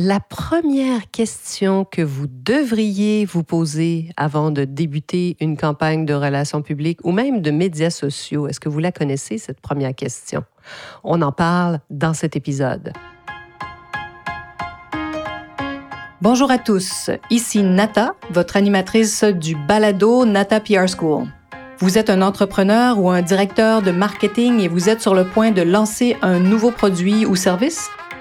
La première question que vous devriez vous poser avant de débuter une campagne de relations publiques ou même de médias sociaux, est-ce que vous la connaissez, cette première question? On en parle dans cet épisode. Bonjour à tous, ici Nata, votre animatrice du balado Nata PR School. Vous êtes un entrepreneur ou un directeur de marketing et vous êtes sur le point de lancer un nouveau produit ou service?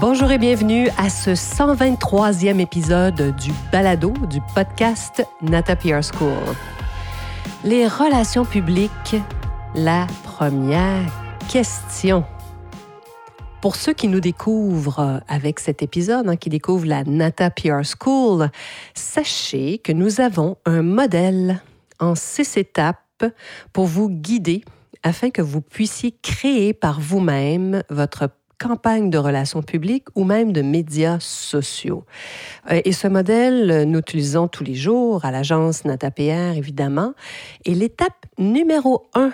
Bonjour et bienvenue à ce 123e épisode du balado du podcast Nata PR School. Les relations publiques, la première question. Pour ceux qui nous découvrent euh, avec cet épisode, hein, qui découvrent la Nata PR School, sachez que nous avons un modèle en six étapes pour vous guider afin que vous puissiez créer par vous-même votre campagne de relations publiques ou même de médias sociaux. Euh, et ce modèle, nous l'utilisons tous les jours à l'agence NataPR, évidemment. Et l'étape numéro un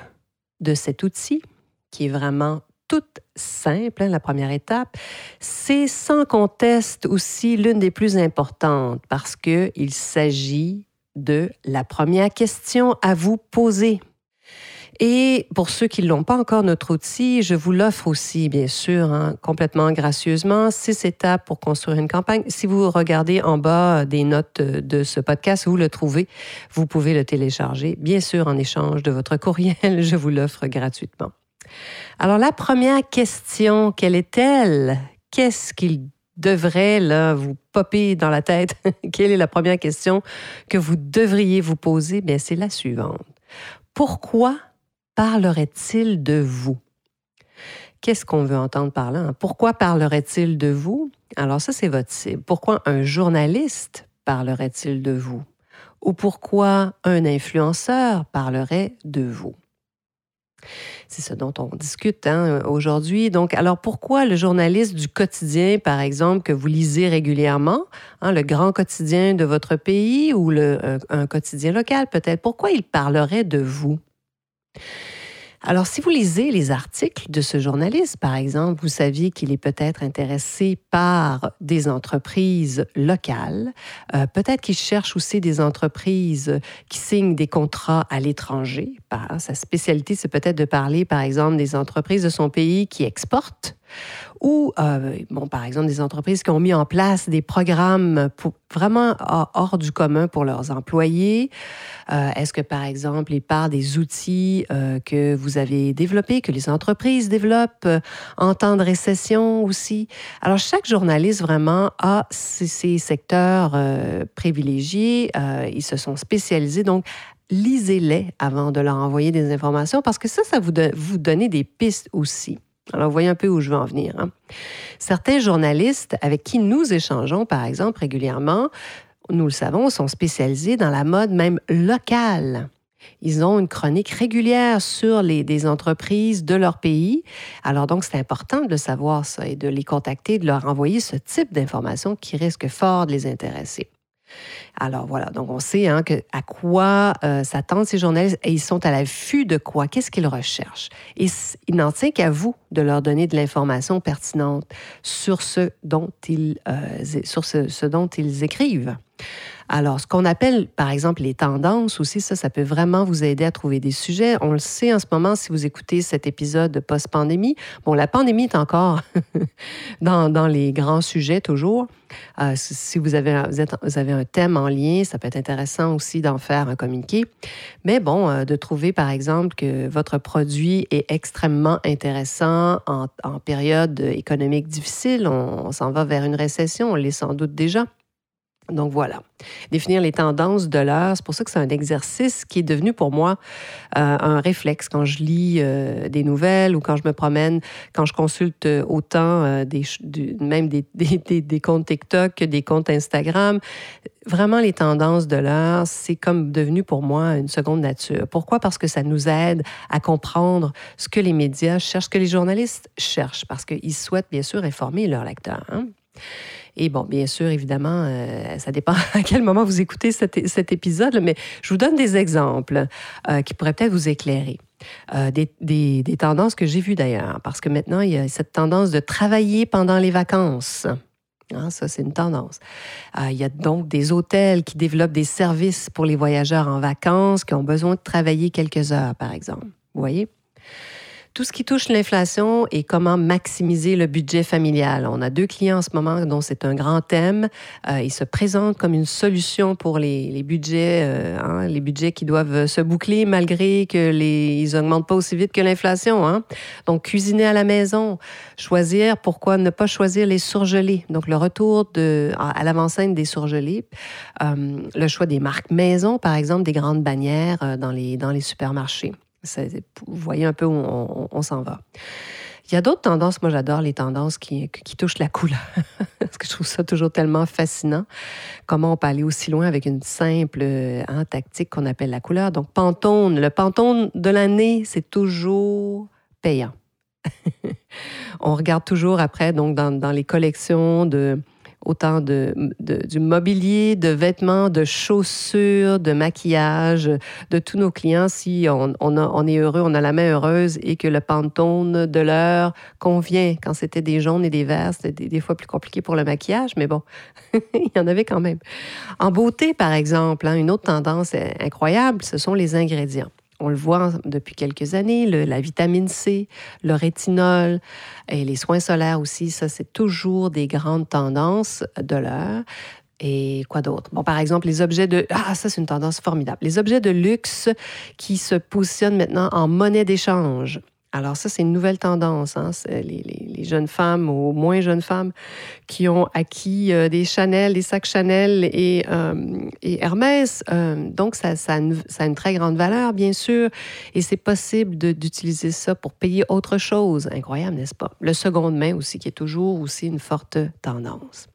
de cet outil, qui est vraiment toute simple, hein, la première étape, c'est sans conteste aussi l'une des plus importantes parce qu'il s'agit de la première question à vous poser. Et pour ceux qui ne l'ont pas encore, notre outil, je vous l'offre aussi, bien sûr, hein, complètement gracieusement. Six étapes pour construire une campagne. Si vous regardez en bas des notes de ce podcast, vous le trouvez. Vous pouvez le télécharger, bien sûr, en échange de votre courriel. Je vous l'offre gratuitement. Alors la première question, quelle est-elle? Qu'est-ce qu'il devrait là, vous popper dans la tête? quelle est la première question que vous devriez vous poser? Bien, c'est la suivante. Pourquoi parlerait-il de vous? Qu'est-ce qu'on veut entendre par là? Hein? Pourquoi parlerait-il de vous? Alors ça, c'est votre cible. Pourquoi un journaliste parlerait-il de vous? Ou pourquoi un influenceur parlerait de vous? C'est ce dont on discute hein, aujourd'hui. Donc, alors pourquoi le journaliste du quotidien, par exemple, que vous lisez régulièrement, hein, le grand quotidien de votre pays ou le, un quotidien local peut-être, pourquoi il parlerait de vous? Alors, si vous lisez les articles de ce journaliste, par exemple, vous saviez qu'il est peut-être intéressé par des entreprises locales, euh, peut-être qu'il cherche aussi des entreprises qui signent des contrats à l'étranger. Sa spécialité, c'est peut-être de parler, par exemple, des entreprises de son pays qui exportent ou, euh, bon, par exemple, des entreprises qui ont mis en place des programmes vraiment hors du commun pour leurs employés. Euh, est-ce que, par exemple, il parle des outils euh, que vous avez développés, que les entreprises développent, en temps de récession aussi? Alors, chaque journaliste vraiment a ses, secteurs privilégiés. ils se sont spécialisés. Donc, lisez-les avant de leur envoyer des informations parce que ça, ça vous, vous donne des pistes aussi. Alors, vous voyez un peu où je veux en venir. Hein. Certains journalistes avec qui nous échangeons, par exemple, régulièrement, nous le savons, sont spécialisés dans la mode même locale. Ils ont une chronique régulière sur des entreprises de leur pays. Alors donc, c'est important de savoir ça et de les contacter, de leur envoyer ce type d'informations qui risque fort de les intéresser. Alors voilà, donc on sait hein, à quoi euh, s'attendent ces journalistes et ils sont à l'affût de quoi, qu'est-ce qu'ils recherchent? Et il n'en tient qu'à vous de leur donner de l'information pertinente sur ce dont ils, euh, sur ce dont ils écrivent. Alors, ce qu'on appelle, par exemple, les tendances aussi, ça, ça peut vraiment vous aider à trouver des sujets. On le sait en ce moment, si vous écoutez cet épisode de post-pandémie. Bon, la pandémie est encore dans, les grands sujets toujours. Euh, si vous avez, vous, avez un thème en lien, ça peut être intéressant aussi d'en faire un communiqué. Mais bon, euh, de trouver, par exemple, que votre produit est extrêmement intéressant en, période économique difficile, on s'en va vers une récession, on l'est sans doute déjà. Donc voilà, définir les tendances de l'heure, c'est pour ça que c'est un exercice qui est devenu pour moi euh, un réflexe quand je lis euh, des nouvelles ou quand je me promène, quand je consulte autant euh, des, même des, des, des, comptes TikTok que des comptes Instagram. Vraiment, les tendances de l'heure, c'est comme devenu pour moi une seconde nature. Pourquoi? Parce que ça nous aide à comprendre ce que les médias cherchent, ce que les journalistes cherchent, parce qu'ils souhaitent bien sûr informer leurs lecteurs. Hein. Et bon, bien sûr, évidemment, euh, ça dépend à quel moment vous écoutez cet, épisode, mais je vous donne des exemples euh, qui pourraient peut-être vous éclairer. Euh, des, tendances que j'ai vues d'ailleurs, parce que maintenant, il y a cette tendance de travailler pendant les vacances. Hein, ça, c'est une tendance. il y a donc des hôtels qui développent des services pour les voyageurs en vacances qui ont besoin de travailler quelques heures, par exemple. Vous voyez? Tout ce qui touche l'inflation et comment maximiser le budget familial. On a deux clients en ce moment dont c'est un grand thème. Euh, ils se présentent comme une solution pour les, les budgets, euh, hein, les budgets qui doivent se boucler malgré que les ils augmentent pas aussi vite que l'inflation. Hein. Donc cuisiner à la maison, choisir pourquoi ne pas choisir les surgelés? Donc le retour de à l'avant-scène des surgelés, euh, le choix des marques maison par exemple, des grandes bannières euh, dans les dans les supermarchés vous voyez un peu où on, s'en va. Il y a d'autres tendances. Moi, j'adore les tendances qui, touchent la couleur. Parce que je trouve ça toujours tellement fascinant. Comment on peut aller aussi loin avec une simple hein, tactique qu'on appelle la couleur. Donc, Pantone. Le Pantone de l'année, c'est toujours payant. on regarde toujours après, donc, dans les collections de, autant de, du mobilier, de vêtements, de chaussures, de maquillage, de tous nos clients. Si on, on, est heureux, on a la main heureuse et que le pantone de l'heure convient. Quand c'était des jaunes et des verts, c'était des, fois plus compliqué pour le maquillage, mais bon, il y en avait quand même. En beauté, par exemple, hein, une autre tendance incroyable, ce sont les ingrédients. On le voit depuis quelques années, la vitamine C, le rétinol et les soins solaires aussi, ça c'est toujours des grandes tendances de l'heure. Et quoi d'autre? Bon, par exemple, les objets de... Ah, ça, c'est une tendance formidable. Les objets de luxe qui se positionnent maintenant en monnaie d'échange. Alors ça, c'est une nouvelle tendance. Hein? Les, jeunes femmes ou moins jeunes femmes qui ont acquis euh, des Chanel, des sacs Chanel et, euh, Hermès. Euh, donc, ça, a une très grande valeur, bien sûr. Et c'est possible d'utiliser ça pour payer autre chose. Incroyable, n'est-ce pas? Le seconde main aussi, qui est toujours aussi une forte tendance.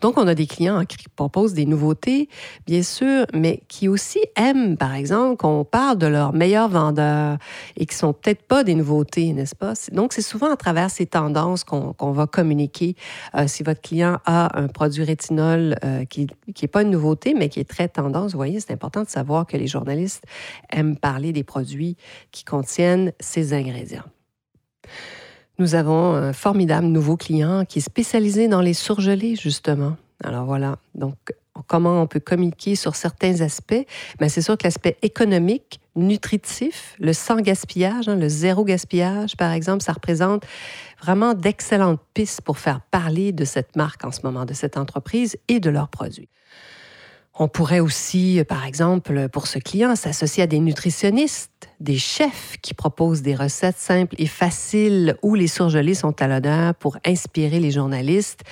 Donc, on a des clients qui proposent des nouveautés, bien sûr, mais qui aussi aiment, par exemple, qu'on parle de leurs meilleurs vendeurs et qui sont peut-être pas des nouveautés, n'est-ce pas? Donc, c'est souvent à travers ces tendances qu'on va communiquer. Euh, si votre client a un produit rétinol euh, qui n'est pas une nouveauté, mais qui est très tendance, vous voyez, c'est important de savoir que les journalistes aiment parler des produits qui contiennent ces ingrédients. Nous avons un formidable nouveau client qui est spécialisé dans les surgelés, justement. Alors voilà, donc comment on peut communiquer sur certains aspects? Mais ben, c'est sûr que l'aspect économique, nutritif, le sans gaspillage, hein, le zéro gaspillage, par exemple, ça représente vraiment d'excellentes pistes pour faire parler de cette marque en ce moment, de cette entreprise et de leurs produits. On pourrait aussi, par exemple, pour ce client, s'associer à des nutritionnistes, des chefs qui proposent des recettes simples et faciles où les surgelés sont à l'honneur pour inspirer les journalistes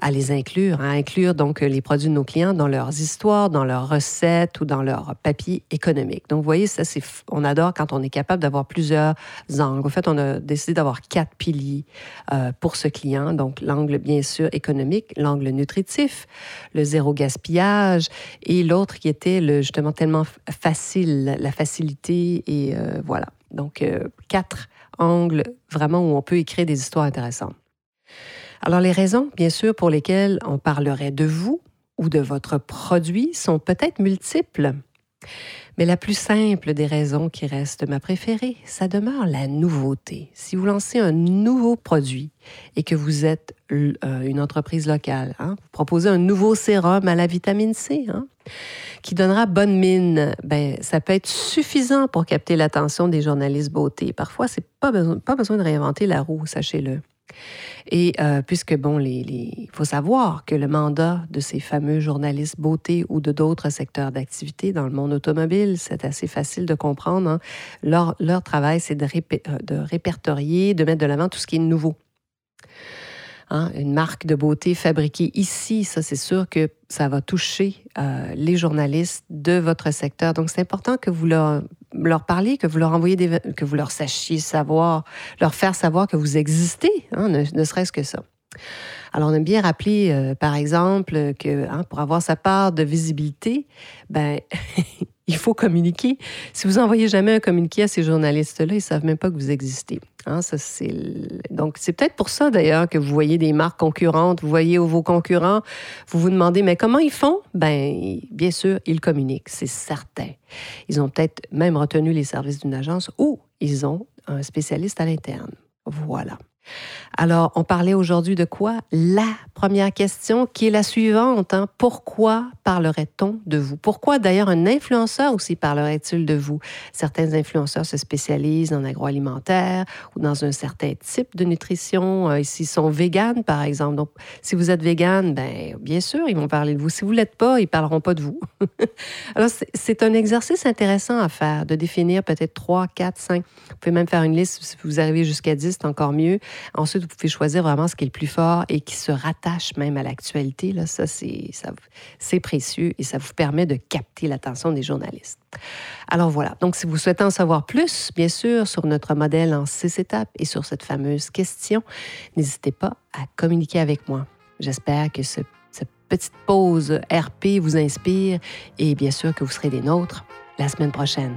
à les inclure, à inclure donc les produits de nos clients dans leurs histoires, dans leurs recettes ou dans leurs papiers économiques. Donc, vous voyez, ça, c'est, on adore quand on est capable d'avoir plusieurs angles. En fait, on a décidé d'avoir quatre piliers euh, pour ce client. Donc, l'angle, bien sûr, économique, l'angle nutritif, le zéro gaspillage et l'autre qui était justement tellement facile, la facilité et euh, voilà. Donc, euh, quatre angles vraiment où on peut écrire des histoires intéressantes. Alors, les raisons, bien sûr, pour lesquelles on parlerait de vous ou de votre produit sont peut-être multiples. Mais la plus simple des raisons qui reste ma préférée, ça demeure la nouveauté. Si vous lancez un nouveau produit et que vous êtes euh, une entreprise locale, hein, vous proposez un nouveau sérum à la vitamine C, hein, qui donnera bonne mine, ben, ça peut être suffisant pour capter l'attention des journalistes beauté. Parfois, c'est pas pas besoin de réinventer la roue, sachez-le. Et euh, puisque, bon, il faut savoir que le mandat de ces fameux journalistes beauté ou de d'autres secteurs d'activité dans le monde automobile, c'est assez facile de comprendre. Hein. Leur, travail, c'est de, euh, de répertorier, de mettre de l'avant tout ce qui est nouveau. Hein, une marque de beauté fabriquée ici, ça c'est sûr que ça va toucher euh, les journalistes de votre secteur. Donc c'est important que vous leur, leur parliez, que vous leur envoyez des, que vous leur sachiez savoir, leur faire savoir que vous existez, hein, ne, serait-ce que ça. Alors, on aime bien rappeler, euh, par exemple, que hein, pour avoir sa part de visibilité, ben, il faut communiquer. Si vous envoyez jamais un communiqué à ces journalistes-là, ils savent même pas que vous existez. Hein, ça. Donc, c'est peut-être pour ça, d'ailleurs, que vous voyez des marques concurrentes, vous voyez vos concurrents, vous vous demandez, mais comment ils font? Ben, bien sûr, ils communiquent, c'est certain. Ils ont peut-être même retenu les services d'une agence ou ils ont un spécialiste à l'interne. Voilà. Alors, on parlait aujourd'hui de quoi? La première question qui est la suivante. Hein. Pourquoi parlerait-on de vous? Pourquoi d'ailleurs un influenceur aussi parlerait-il de vous? Certains influenceurs se spécialisent en agroalimentaire ou dans un certain type de nutrition. Euh, s'ils sont véganes, par exemple. Donc, si vous êtes végane, ben, bien sûr, ils vont parler de vous. Si vous ne l'êtes pas, ils ne parleront pas de vous. Alors, c'est un exercice intéressant à faire, de définir peut-être 3, 4, 5. Vous pouvez même faire une liste. Si vous arrivez jusqu'à 10, c'est encore mieux. Ensuite, vous pouvez choisir vraiment ce qui est le plus fort et qui se rattache même à l'actualité. Là, ça, c'est précieux et ça vous permet de capter l'attention des journalistes. Alors voilà, donc si vous souhaitez en savoir plus, bien sûr, sur notre modèle en six étapes et sur cette fameuse question, n'hésitez pas à communiquer avec moi. J'espère que cette petite pause RP vous inspire et bien sûr que vous serez des nôtres la semaine prochaine.